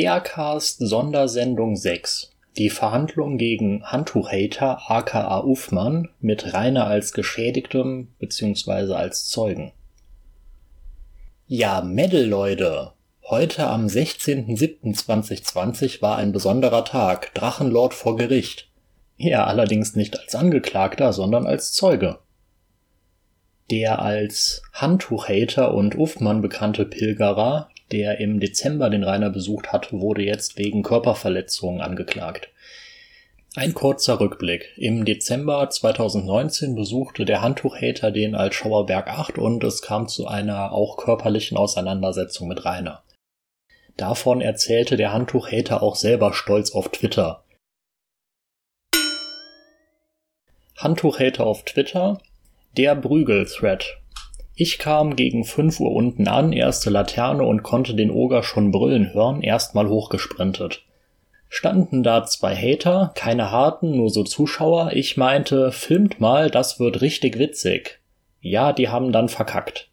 Bärcast Sondersendung 6. Die Verhandlung gegen Handtuchhater aka Uffmann mit Rainer als Geschädigtem bzw. als Zeugen. Ja, Mädel, Leute! Heute am 16.07.2020 war ein besonderer Tag, Drachenlord vor Gericht. Er allerdings nicht als Angeklagter, sondern als Zeuge. Der als Handtuchhater und Uffmann bekannte Pilgerer, der im Dezember den Rainer besucht hat, wurde jetzt wegen Körperverletzung angeklagt. Ein kurzer Rückblick. Im Dezember 2019 besuchte der Handtuchhater den als Schauerberg 8 und es kam zu einer auch körperlichen Auseinandersetzung mit Rainer. Davon erzählte der Handtuchhater auch selber stolz auf Twitter. Handtuchhater auf Twitter der Brügel-Thread. Ich kam gegen 5 Uhr unten an, erste Laterne und konnte den Oger schon brüllen hören, erstmal hochgesprintet. Standen da zwei Hater, keine harten, nur so Zuschauer. Ich meinte, filmt mal, das wird richtig witzig. Ja, die haben dann verkackt.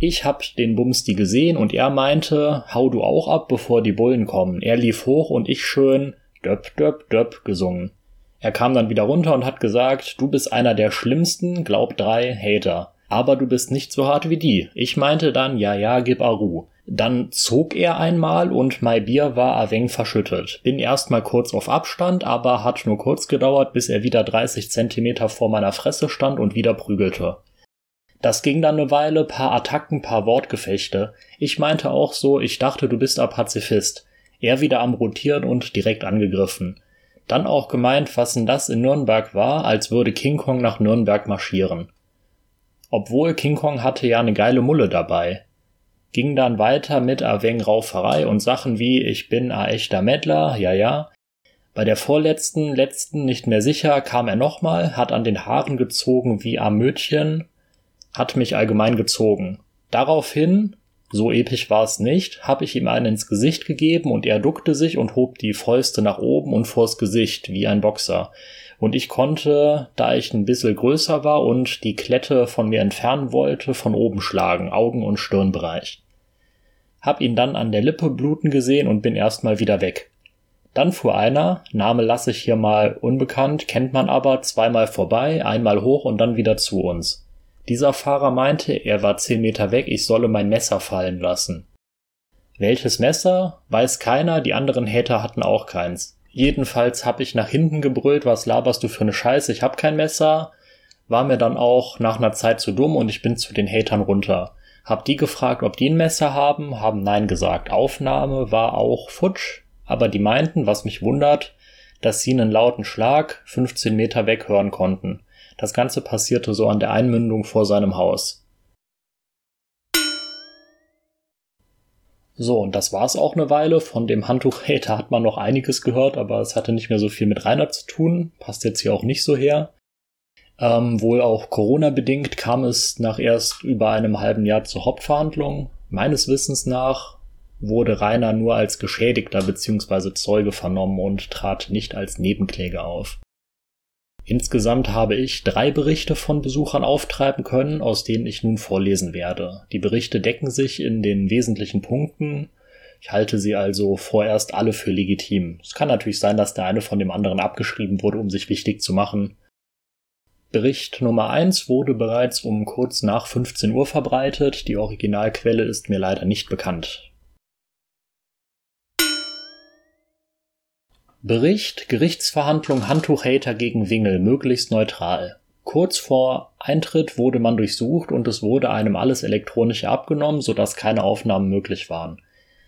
Ich hab den Bumsti gesehen und er meinte, hau du auch ab, bevor die Bullen kommen. Er lief hoch und ich schön döp döp döp gesungen. Er kam dann wieder runter und hat gesagt, du bist einer der schlimmsten, glaub drei, Hater. Aber du bist nicht so hart wie die. Ich meinte dann, ja, ja, gib Aru. Dann zog er einmal und mein Bier war a verschüttet. Bin erstmal kurz auf Abstand, aber hat nur kurz gedauert, bis er wieder 30 Zentimeter vor meiner Fresse stand und wieder prügelte. Das ging dann eine Weile, paar Attacken, paar Wortgefechte. Ich meinte auch so, ich dachte, du bist a Pazifist. Er wieder am Rotieren und direkt angegriffen. Dann auch gemeint, was denn das in Nürnberg war, als würde King Kong nach Nürnberg marschieren. Obwohl King Kong hatte ja eine geile Mulle dabei. Ging dann weiter mit a weng Rauferei und Sachen wie ich bin a echter Mettler, ja ja. Bei der vorletzten, letzten nicht mehr sicher kam er nochmal, hat an den Haaren gezogen wie a Mötchen, hat mich allgemein gezogen. Daraufhin so episch war es nicht, hab ich ihm einen ins Gesicht gegeben und er duckte sich und hob die Fäuste nach oben und vors Gesicht, wie ein Boxer. Und ich konnte, da ich ein bisschen größer war und die Klette von mir entfernen wollte, von oben schlagen, Augen- und Stirnbereich. Hab ihn dann an der Lippe bluten gesehen und bin erstmal wieder weg. Dann fuhr einer, Name lasse ich hier mal unbekannt, kennt man aber, zweimal vorbei, einmal hoch und dann wieder zu uns. Dieser Fahrer meinte, er war zehn Meter weg, ich solle mein Messer fallen lassen. Welches Messer? Weiß keiner, die anderen Hater hatten auch keins. Jedenfalls hab ich nach hinten gebrüllt, was laberst du für ne Scheiße, ich hab kein Messer. War mir dann auch nach einer Zeit zu dumm und ich bin zu den Hatern runter. Hab die gefragt, ob die ein Messer haben, haben nein gesagt. Aufnahme war auch futsch, aber die meinten, was mich wundert, dass sie einen lauten Schlag 15 Meter weg hören konnten. Das Ganze passierte so an der Einmündung vor seinem Haus. So, und das war's auch eine Weile. Von dem Handtuch-Hater hat man noch einiges gehört, aber es hatte nicht mehr so viel mit Rainer zu tun. Passt jetzt hier auch nicht so her. Ähm, wohl auch Corona-bedingt kam es nach erst über einem halben Jahr zur Hauptverhandlung. Meines Wissens nach wurde Rainer nur als Geschädigter bzw. Zeuge vernommen und trat nicht als Nebenkläger auf. Insgesamt habe ich drei Berichte von Besuchern auftreiben können, aus denen ich nun vorlesen werde. Die Berichte decken sich in den wesentlichen Punkten. Ich halte sie also vorerst alle für legitim. Es kann natürlich sein, dass der eine von dem anderen abgeschrieben wurde, um sich wichtig zu machen. Bericht Nummer eins wurde bereits um kurz nach 15 Uhr verbreitet. Die Originalquelle ist mir leider nicht bekannt. Bericht Gerichtsverhandlung Handtuchhater gegen Wingel möglichst neutral. Kurz vor Eintritt wurde man durchsucht und es wurde einem alles elektronische abgenommen, sodass keine Aufnahmen möglich waren.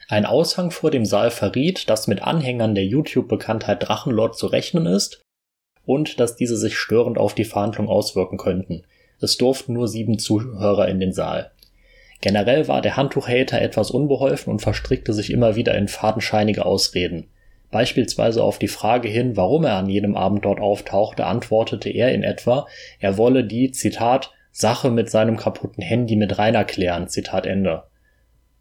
Ein Aushang vor dem Saal verriet, dass mit Anhängern der YouTube-Bekanntheit Drachenlord zu rechnen ist und dass diese sich störend auf die Verhandlung auswirken könnten. Es durften nur sieben Zuhörer in den Saal. Generell war der Handtuchhater etwas unbeholfen und verstrickte sich immer wieder in fadenscheinige Ausreden. Beispielsweise auf die Frage hin, warum er an jedem Abend dort auftauchte, antwortete er in etwa, er wolle die, Zitat, Sache mit seinem kaputten Handy mit Rainer klären, Zitat Ende.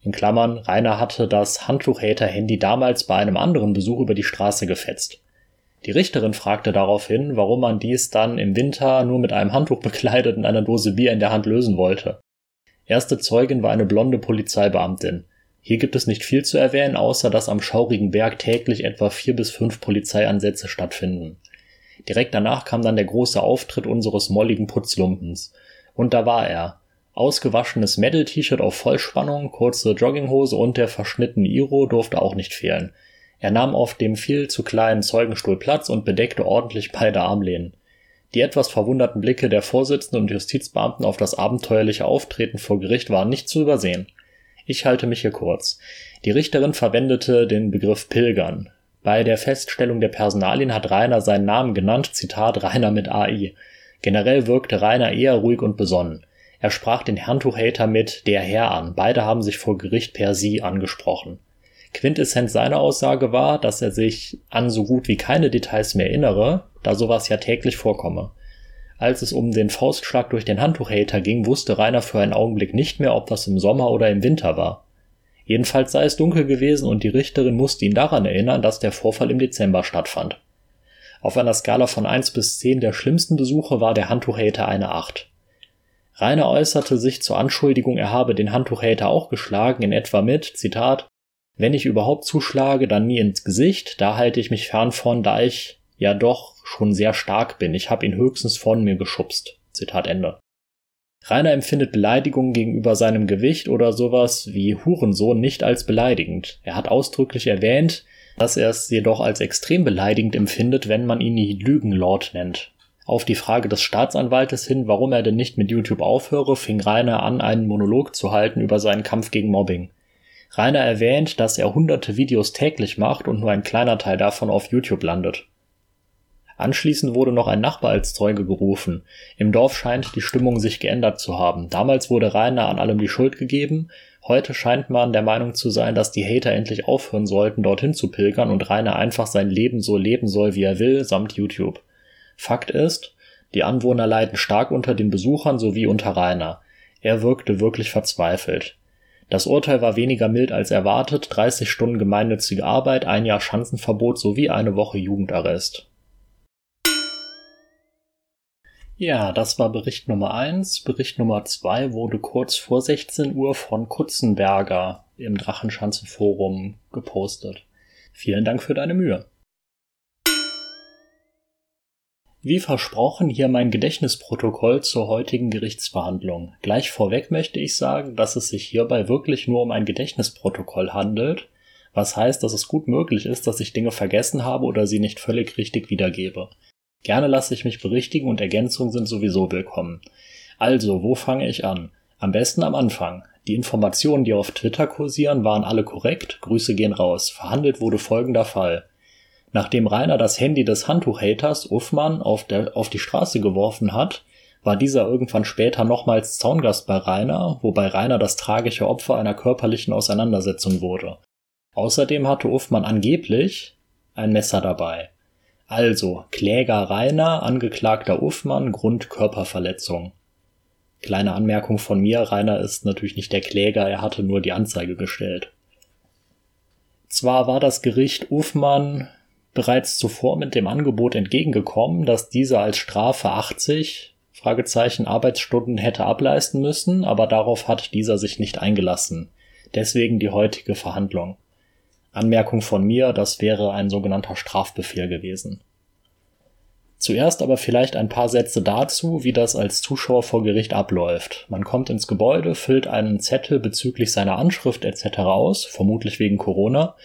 In Klammern, Rainer hatte das Handtuchhater-Handy damals bei einem anderen Besuch über die Straße gefetzt. Die Richterin fragte daraufhin, warum man dies dann im Winter nur mit einem Handtuch bekleidet und einer Dose Bier in der Hand lösen wollte. Erste Zeugin war eine blonde Polizeibeamtin. Hier gibt es nicht viel zu erwähnen, außer dass am schaurigen Berg täglich etwa vier bis fünf Polizeiansätze stattfinden. Direkt danach kam dann der große Auftritt unseres molligen Putzlumpens. Und da war er. Ausgewaschenes Metal-T-Shirt auf Vollspannung, kurze Jogginghose und der verschnittene Iro durfte auch nicht fehlen. Er nahm auf dem viel zu kleinen Zeugenstuhl Platz und bedeckte ordentlich beide Armlehnen. Die etwas verwunderten Blicke der Vorsitzenden und Justizbeamten auf das abenteuerliche Auftreten vor Gericht waren nicht zu übersehen. Ich halte mich hier kurz. Die Richterin verwendete den Begriff Pilgern. Bei der Feststellung der Personalien hat Rainer seinen Namen genannt, Zitat Rainer mit AI. Generell wirkte Rainer eher ruhig und besonnen. Er sprach den Handtuchhater mit der Herr an. Beide haben sich vor Gericht per Sie angesprochen. Quintessenz seiner Aussage war, dass er sich an so gut wie keine Details mehr erinnere, da sowas ja täglich vorkomme. Als es um den Faustschlag durch den Handtuchhater ging, wusste Rainer für einen Augenblick nicht mehr, ob das im Sommer oder im Winter war. Jedenfalls sei es dunkel gewesen und die Richterin musste ihn daran erinnern, dass der Vorfall im Dezember stattfand. Auf einer Skala von 1 bis 10 der schlimmsten Besuche war der Handtuchhater eine 8. Rainer äußerte sich zur Anschuldigung, er habe den Handtuchhater auch geschlagen, in etwa mit, Zitat, wenn ich überhaupt zuschlage, dann nie ins Gesicht, da halte ich mich fern von, da ich ja doch schon sehr stark bin. Ich habe ihn höchstens von mir geschubst. Zitat Ende. Rainer empfindet Beleidigungen gegenüber seinem Gewicht oder sowas wie Hurensohn nicht als beleidigend. Er hat ausdrücklich erwähnt, dass er es jedoch als extrem beleidigend empfindet, wenn man ihn die Lügenlord nennt. Auf die Frage des Staatsanwaltes hin, warum er denn nicht mit YouTube aufhöre, fing Rainer an, einen Monolog zu halten über seinen Kampf gegen Mobbing. Rainer erwähnt, dass er hunderte Videos täglich macht und nur ein kleiner Teil davon auf YouTube landet. Anschließend wurde noch ein Nachbar als Zeuge gerufen. Im Dorf scheint die Stimmung sich geändert zu haben. Damals wurde Rainer an allem die Schuld gegeben. Heute scheint man der Meinung zu sein, dass die Hater endlich aufhören sollten, dorthin zu pilgern und Rainer einfach sein Leben so leben soll, wie er will, samt YouTube. Fakt ist, die Anwohner leiden stark unter den Besuchern sowie unter Rainer. Er wirkte wirklich verzweifelt. Das Urteil war weniger mild als erwartet, 30 Stunden gemeinnützige Arbeit, ein Jahr Schanzenverbot sowie eine Woche Jugendarrest. Ja, das war Bericht Nummer eins. Bericht Nummer zwei wurde kurz vor 16 Uhr von Kutzenberger im Drachenschanzenforum gepostet. Vielen Dank für deine Mühe. Wie versprochen hier mein Gedächtnisprotokoll zur heutigen Gerichtsverhandlung. Gleich vorweg möchte ich sagen, dass es sich hierbei wirklich nur um ein Gedächtnisprotokoll handelt, was heißt, dass es gut möglich ist, dass ich Dinge vergessen habe oder sie nicht völlig richtig wiedergebe. Gerne lasse ich mich berichtigen und Ergänzungen sind sowieso willkommen. Also, wo fange ich an? Am besten am Anfang. Die Informationen, die auf Twitter kursieren, waren alle korrekt. Grüße gehen raus. Verhandelt wurde folgender Fall. Nachdem Rainer das Handy des Handtuchhaters Uffmann auf, der, auf die Straße geworfen hat, war dieser irgendwann später nochmals Zaungast bei Rainer, wobei Rainer das tragische Opfer einer körperlichen Auseinandersetzung wurde. Außerdem hatte Uffmann angeblich ein Messer dabei. Also, Kläger Rainer, Angeklagter Uffmann, Grund Körperverletzung. Kleine Anmerkung von mir, Rainer ist natürlich nicht der Kläger, er hatte nur die Anzeige gestellt. Zwar war das Gericht Uffmann bereits zuvor mit dem Angebot entgegengekommen, dass dieser als Strafe 80 Fragezeichen Arbeitsstunden hätte ableisten müssen, aber darauf hat dieser sich nicht eingelassen. Deswegen die heutige Verhandlung. Anmerkung von mir, das wäre ein sogenannter Strafbefehl gewesen. Zuerst aber vielleicht ein paar Sätze dazu, wie das als Zuschauer vor Gericht abläuft. Man kommt ins Gebäude, füllt einen Zettel bezüglich seiner Anschrift etc. aus, vermutlich wegen Corona,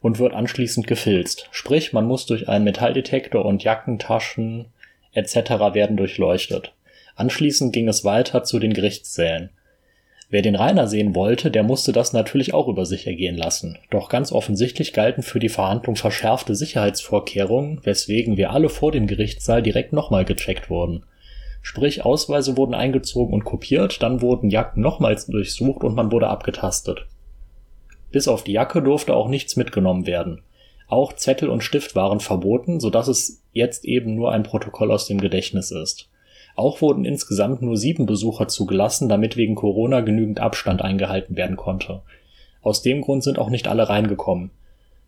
und wird anschließend gefilzt. Sprich, man muss durch einen Metalldetektor und Jackentaschen etc. werden durchleuchtet. Anschließend ging es weiter zu den Gerichtssälen. Wer den Rainer sehen wollte, der musste das natürlich auch über sich ergehen lassen. Doch ganz offensichtlich galten für die Verhandlung verschärfte Sicherheitsvorkehrungen, weswegen wir alle vor dem Gerichtssaal direkt nochmal gecheckt wurden. Sprich, Ausweise wurden eingezogen und kopiert, dann wurden Jacken nochmals durchsucht und man wurde abgetastet. Bis auf die Jacke durfte auch nichts mitgenommen werden. Auch Zettel und Stift waren verboten, so dass es jetzt eben nur ein Protokoll aus dem Gedächtnis ist. Auch wurden insgesamt nur sieben Besucher zugelassen, damit wegen Corona genügend Abstand eingehalten werden konnte. Aus dem Grund sind auch nicht alle reingekommen.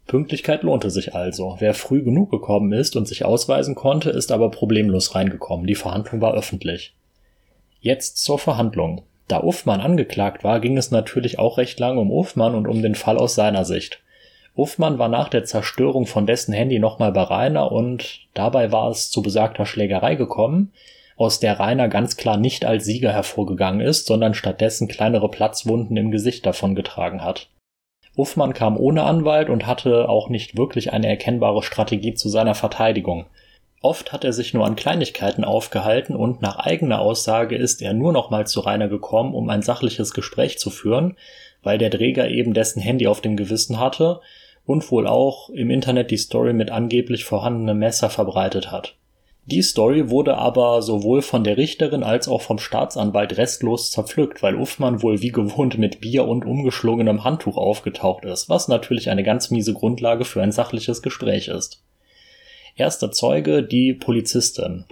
Pünktlichkeit lohnte sich also. Wer früh genug gekommen ist und sich ausweisen konnte, ist aber problemlos reingekommen. Die Verhandlung war öffentlich. Jetzt zur Verhandlung. Da Uffmann angeklagt war, ging es natürlich auch recht lange um Uffmann und um den Fall aus seiner Sicht. Uffmann war nach der Zerstörung von dessen Handy nochmal bei Rainer und dabei war es zu besagter Schlägerei gekommen, aus der Rainer ganz klar nicht als Sieger hervorgegangen ist, sondern stattdessen kleinere Platzwunden im Gesicht davongetragen hat. Uffmann kam ohne Anwalt und hatte auch nicht wirklich eine erkennbare Strategie zu seiner Verteidigung. Oft hat er sich nur an Kleinigkeiten aufgehalten und nach eigener Aussage ist er nur noch mal zu Rainer gekommen, um ein sachliches Gespräch zu führen, weil der Träger eben dessen Handy auf dem Gewissen hatte und wohl auch im Internet die Story mit angeblich vorhandenem Messer verbreitet hat. Die Story wurde aber sowohl von der Richterin als auch vom Staatsanwalt restlos zerpflückt, weil Uffmann wohl wie gewohnt mit Bier und umgeschlungenem Handtuch aufgetaucht ist, was natürlich eine ganz miese Grundlage für ein sachliches Gespräch ist. Erster Zeuge die Polizistin.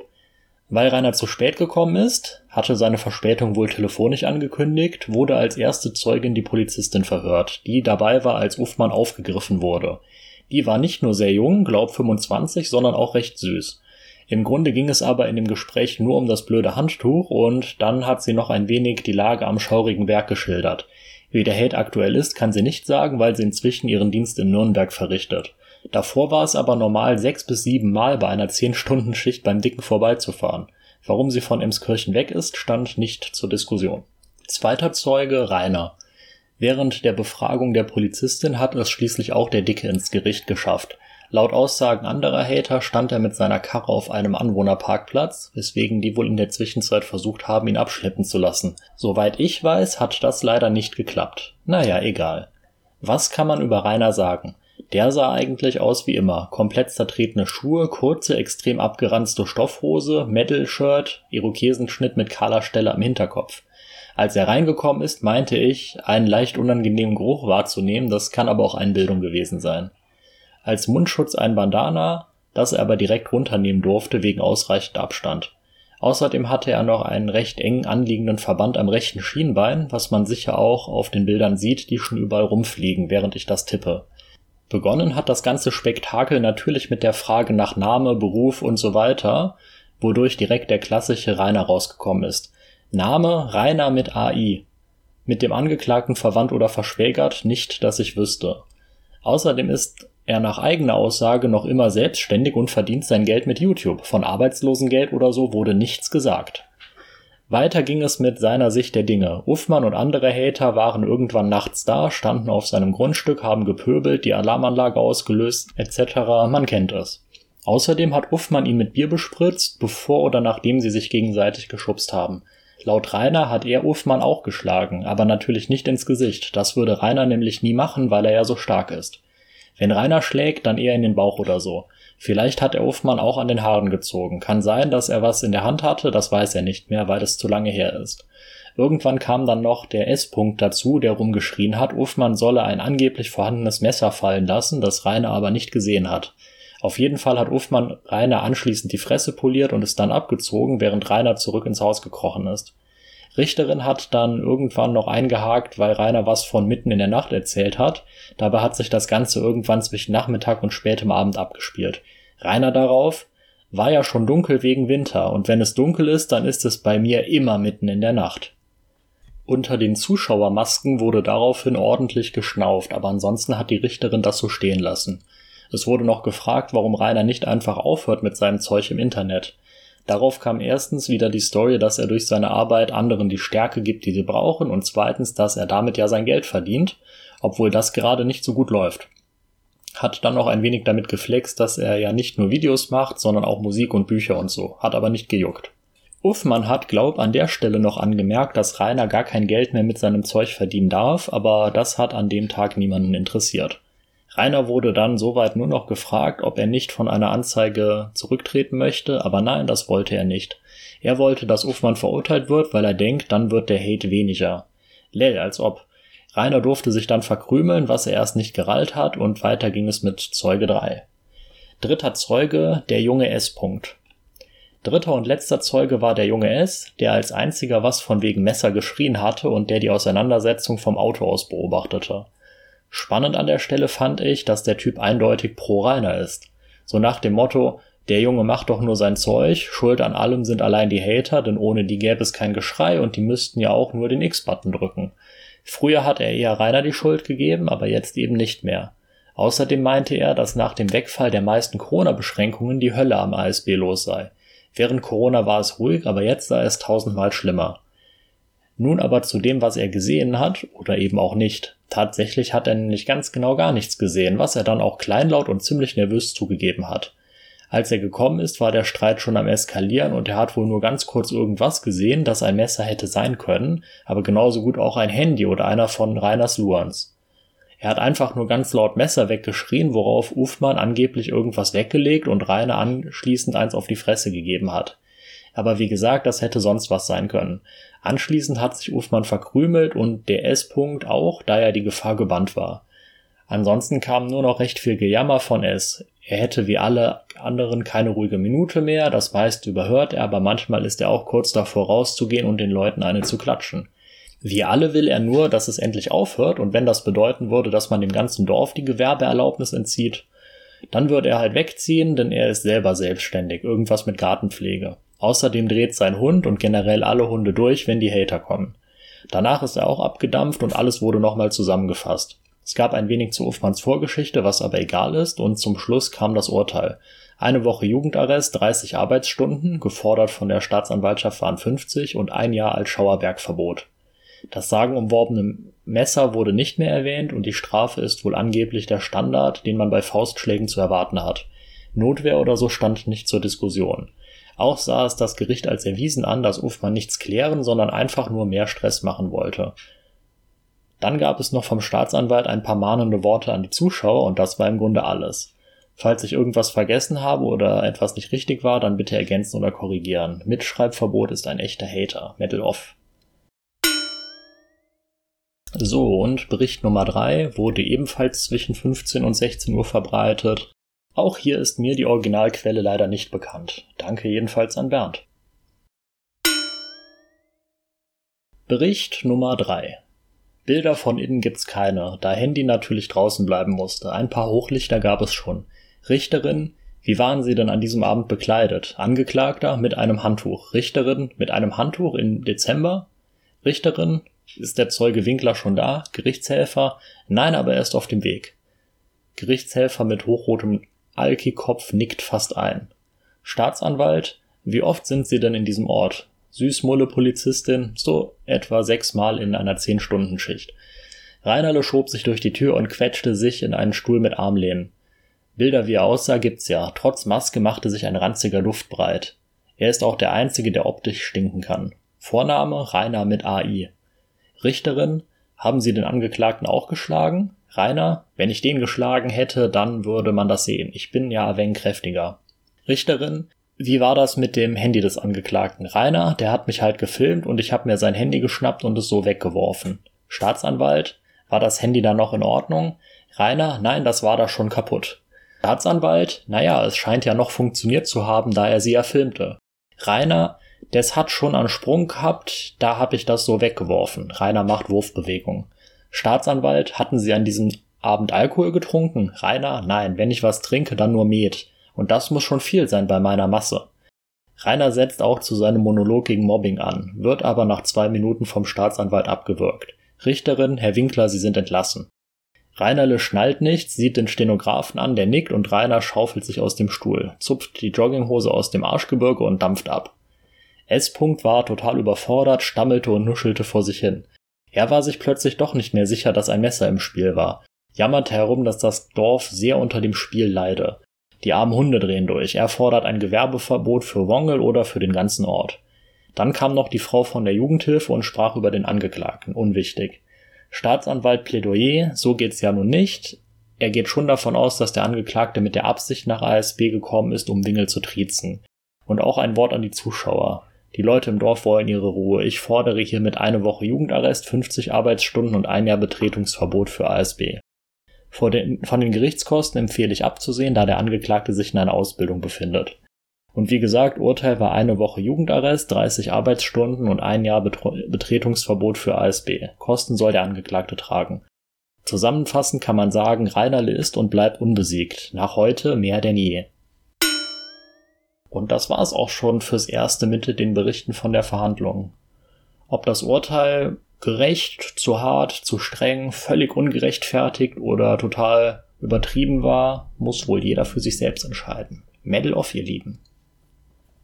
Weil Rainer zu spät gekommen ist, hatte seine Verspätung wohl telefonisch angekündigt, wurde als erste Zeugin die Polizistin verhört, die dabei war, als Uffmann aufgegriffen wurde. Die war nicht nur sehr jung, glaub 25, sondern auch recht süß. Im Grunde ging es aber in dem Gespräch nur um das blöde Handtuch und dann hat sie noch ein wenig die Lage am schaurigen Werk geschildert. Wie der Held aktuell ist, kann sie nicht sagen, weil sie inzwischen ihren Dienst in Nürnberg verrichtet. Davor war es aber normal, sechs bis sieben Mal bei einer Zehn-Stunden-Schicht beim Dicken vorbeizufahren. Warum sie von Emskirchen weg ist, stand nicht zur Diskussion. Zweiter Zeuge Rainer. Während der Befragung der Polizistin hat es schließlich auch der Dicke ins Gericht geschafft. Laut Aussagen anderer Hater stand er mit seiner Karre auf einem Anwohnerparkplatz, weswegen die wohl in der Zwischenzeit versucht haben, ihn abschleppen zu lassen. Soweit ich weiß, hat das leider nicht geklappt. Naja, egal. Was kann man über Rainer sagen? Der sah eigentlich aus wie immer. Komplett zertretene Schuhe, kurze, extrem abgeranzte Stoffhose, Metal-Shirt, Irokesenschnitt mit kahler Stelle am Hinterkopf. Als er reingekommen ist, meinte ich, einen leicht unangenehmen Geruch wahrzunehmen, das kann aber auch Einbildung gewesen sein. Als Mundschutz ein Bandana, das er aber direkt runternehmen durfte wegen ausreichend Abstand. Außerdem hatte er noch einen recht eng anliegenden Verband am rechten Schienbein, was man sicher auch auf den Bildern sieht, die schon überall rumfliegen, während ich das tippe. Begonnen hat das ganze Spektakel natürlich mit der Frage nach Name, Beruf und so weiter, wodurch direkt der klassische Rainer rausgekommen ist. Name Rainer mit AI. Mit dem Angeklagten verwandt oder verschwägert, nicht, dass ich wüsste. Außerdem ist er nach eigener Aussage noch immer selbstständig und verdient sein Geld mit YouTube. Von Arbeitslosengeld oder so wurde nichts gesagt. Weiter ging es mit seiner Sicht der Dinge. Uffmann und andere Hater waren irgendwann nachts da, standen auf seinem Grundstück, haben gepöbelt, die Alarmanlage ausgelöst, etc. Man kennt es. Außerdem hat Uffmann ihn mit Bier bespritzt, bevor oder nachdem sie sich gegenseitig geschubst haben. Laut Rainer hat er Uffmann auch geschlagen, aber natürlich nicht ins Gesicht. Das würde Rainer nämlich nie machen, weil er ja so stark ist. Wenn Rainer schlägt, dann eher in den Bauch oder so. Vielleicht hat er Uffmann auch an den Haaren gezogen. Kann sein, dass er was in der Hand hatte, das weiß er nicht mehr, weil es zu lange her ist. Irgendwann kam dann noch der S-Punkt dazu, der rumgeschrien hat, Uffmann solle ein angeblich vorhandenes Messer fallen lassen, das Rainer aber nicht gesehen hat. Auf jeden Fall hat Uffmann Rainer anschließend die Fresse poliert und ist dann abgezogen, während Rainer zurück ins Haus gekrochen ist. Richterin hat dann irgendwann noch eingehakt, weil Rainer was von mitten in der Nacht erzählt hat. Dabei hat sich das Ganze irgendwann zwischen Nachmittag und spätem Abend abgespielt. Rainer darauf, war ja schon dunkel wegen Winter, und wenn es dunkel ist, dann ist es bei mir immer mitten in der Nacht. Unter den Zuschauermasken wurde daraufhin ordentlich geschnauft, aber ansonsten hat die Richterin das so stehen lassen. Es wurde noch gefragt, warum Rainer nicht einfach aufhört mit seinem Zeug im Internet. Darauf kam erstens wieder die Story, dass er durch seine Arbeit anderen die Stärke gibt, die sie brauchen, und zweitens, dass er damit ja sein Geld verdient, obwohl das gerade nicht so gut läuft. Hat dann noch ein wenig damit geflext, dass er ja nicht nur Videos macht, sondern auch Musik und Bücher und so, hat aber nicht gejuckt. Uffmann hat, glaub, an der Stelle noch angemerkt, dass Rainer gar kein Geld mehr mit seinem Zeug verdienen darf, aber das hat an dem Tag niemanden interessiert. Rainer wurde dann soweit nur noch gefragt, ob er nicht von einer Anzeige zurücktreten möchte, aber nein, das wollte er nicht. Er wollte, dass Uffmann verurteilt wird, weil er denkt, dann wird der Hate weniger. Lell, als ob. Rainer durfte sich dann verkrümeln, was er erst nicht gerallt hat, und weiter ging es mit Zeuge 3. Dritter Zeuge, der junge S. -Punkt. Dritter und letzter Zeuge war der junge S, der als einziger was von wegen Messer geschrien hatte und der die Auseinandersetzung vom Auto aus beobachtete. Spannend an der Stelle fand ich, dass der Typ eindeutig pro Rainer ist. So nach dem Motto, der Junge macht doch nur sein Zeug, schuld an allem sind allein die Hater, denn ohne die gäbe es kein Geschrei und die müssten ja auch nur den X-Button drücken. Früher hat er eher Rainer die Schuld gegeben, aber jetzt eben nicht mehr. Außerdem meinte er, dass nach dem Wegfall der meisten Corona-Beschränkungen die Hölle am ASB los sei. Während Corona war es ruhig, aber jetzt sei es tausendmal schlimmer. Nun aber zu dem, was er gesehen hat, oder eben auch nicht. Tatsächlich hat er nämlich ganz genau gar nichts gesehen, was er dann auch kleinlaut und ziemlich nervös zugegeben hat. Als er gekommen ist, war der Streit schon am Eskalieren und er hat wohl nur ganz kurz irgendwas gesehen, das ein Messer hätte sein können, aber genauso gut auch ein Handy oder einer von Reiners Luans. Er hat einfach nur ganz laut Messer weggeschrien, worauf Ufmann angeblich irgendwas weggelegt und Rainer anschließend eins auf die Fresse gegeben hat. Aber wie gesagt, das hätte sonst was sein können. Anschließend hat sich Ufmann verkrümelt und der S-Punkt auch, da er die Gefahr gebannt war. Ansonsten kam nur noch recht viel Gejammer von S. Er hätte wie alle anderen keine ruhige Minute mehr, das meiste überhört er, aber manchmal ist er auch kurz davor rauszugehen und den Leuten eine zu klatschen. Wie alle will er nur, dass es endlich aufhört, und wenn das bedeuten würde, dass man dem ganzen Dorf die Gewerbeerlaubnis entzieht, dann würde er halt wegziehen, denn er ist selber selbstständig, irgendwas mit Gartenpflege. Außerdem dreht sein Hund und generell alle Hunde durch, wenn die Hater kommen. Danach ist er auch abgedampft und alles wurde nochmal zusammengefasst. Es gab ein wenig zu Uffmanns Vorgeschichte, was aber egal ist, und zum Schluss kam das Urteil. Eine Woche Jugendarrest, 30 Arbeitsstunden, gefordert von der Staatsanwaltschaft waren 50 und ein Jahr als Schauerbergverbot. Das sagenumworbene Messer wurde nicht mehr erwähnt und die Strafe ist wohl angeblich der Standard, den man bei Faustschlägen zu erwarten hat. Notwehr oder so stand nicht zur Diskussion. Auch sah es das Gericht als erwiesen an, dass Uffmann nichts klären, sondern einfach nur mehr Stress machen wollte. Dann gab es noch vom Staatsanwalt ein paar mahnende Worte an die Zuschauer und das war im Grunde alles. Falls ich irgendwas vergessen habe oder etwas nicht richtig war, dann bitte ergänzen oder korrigieren. Mitschreibverbot ist ein echter Hater. Metal off. So, und Bericht Nummer 3 wurde ebenfalls zwischen 15 und 16 Uhr verbreitet. Auch hier ist mir die Originalquelle leider nicht bekannt. Danke jedenfalls an Bernd. Bericht Nummer 3 Bilder von innen gibt's keine, da Handy natürlich draußen bleiben musste. Ein paar Hochlichter gab es schon. Richterin, wie waren Sie denn an diesem Abend bekleidet? Angeklagter mit einem Handtuch. Richterin mit einem Handtuch im Dezember? Richterin, ist der Zeuge Winkler schon da? Gerichtshelfer, nein, aber er ist auf dem Weg. Gerichtshelfer mit hochrotem Alki-Kopf nickt fast ein. Staatsanwalt, wie oft sind Sie denn in diesem Ort? Süßmulle-Polizistin, so etwa sechsmal in einer Zehn-Stunden-Schicht. Reinerle schob sich durch die Tür und quetschte sich in einen Stuhl mit Armlehnen. Bilder wie er aussah gibt's ja. Trotz Maske machte sich ein ranziger Duft breit. Er ist auch der Einzige, der optisch stinken kann. Vorname Rainer mit AI. Richterin, haben Sie den Angeklagten auch geschlagen? Rainer, wenn ich den geschlagen hätte, dann würde man das sehen. Ich bin ja ein kräftiger. Richterin, wie war das mit dem Handy des Angeklagten? Rainer, der hat mich halt gefilmt und ich habe mir sein Handy geschnappt und es so weggeworfen. Staatsanwalt, war das Handy dann noch in Ordnung? Rainer, nein, das war da schon kaputt. Staatsanwalt, naja, es scheint ja noch funktioniert zu haben, da er sie ja filmte. Rainer, das hat schon einen Sprung gehabt, da hab ich das so weggeworfen. Rainer macht Wurfbewegung. Staatsanwalt, hatten Sie an diesem Abend Alkohol getrunken? Rainer, nein, wenn ich was trinke, dann nur Met. Und das muss schon viel sein bei meiner Masse. Rainer setzt auch zu seinem Monolog gegen Mobbing an, wird aber nach zwei Minuten vom Staatsanwalt abgewürgt. Richterin, Herr Winkler, Sie sind entlassen. Reinerle schnallt nichts, sieht den Stenografen an, der nickt und Rainer schaufelt sich aus dem Stuhl, zupft die Jogginghose aus dem Arschgebirge und dampft ab. S. -Punkt war total überfordert, stammelte und nuschelte vor sich hin. Er war sich plötzlich doch nicht mehr sicher, dass ein Messer im Spiel war, jammerte herum, dass das Dorf sehr unter dem Spiel leide. Die armen Hunde drehen durch. Er fordert ein Gewerbeverbot für Wongel oder für den ganzen Ort. Dann kam noch die Frau von der Jugendhilfe und sprach über den Angeklagten. Unwichtig. Staatsanwalt Plädoyer, so geht's ja nun nicht. Er geht schon davon aus, dass der Angeklagte mit der Absicht nach ASB gekommen ist, um Wingel zu triezen. Und auch ein Wort an die Zuschauer. Die Leute im Dorf wollen ihre Ruhe. Ich fordere hiermit eine Woche Jugendarrest, 50 Arbeitsstunden und ein Jahr Betretungsverbot für ASB. Den, von den Gerichtskosten empfehle ich abzusehen, da der Angeklagte sich in einer Ausbildung befindet. Und wie gesagt, Urteil war eine Woche Jugendarrest, 30 Arbeitsstunden und ein Jahr Betretungsverbot für ASB. Kosten soll der Angeklagte tragen. Zusammenfassend kann man sagen, Reinerle ist und bleibt unbesiegt. Nach heute mehr denn je. Und das war es auch schon fürs Erste mit den Berichten von der Verhandlung. Ob das Urteil gerecht, zu hart, zu streng, völlig ungerechtfertigt oder total übertrieben war, muss wohl jeder für sich selbst entscheiden. Medal of, ihr Lieben.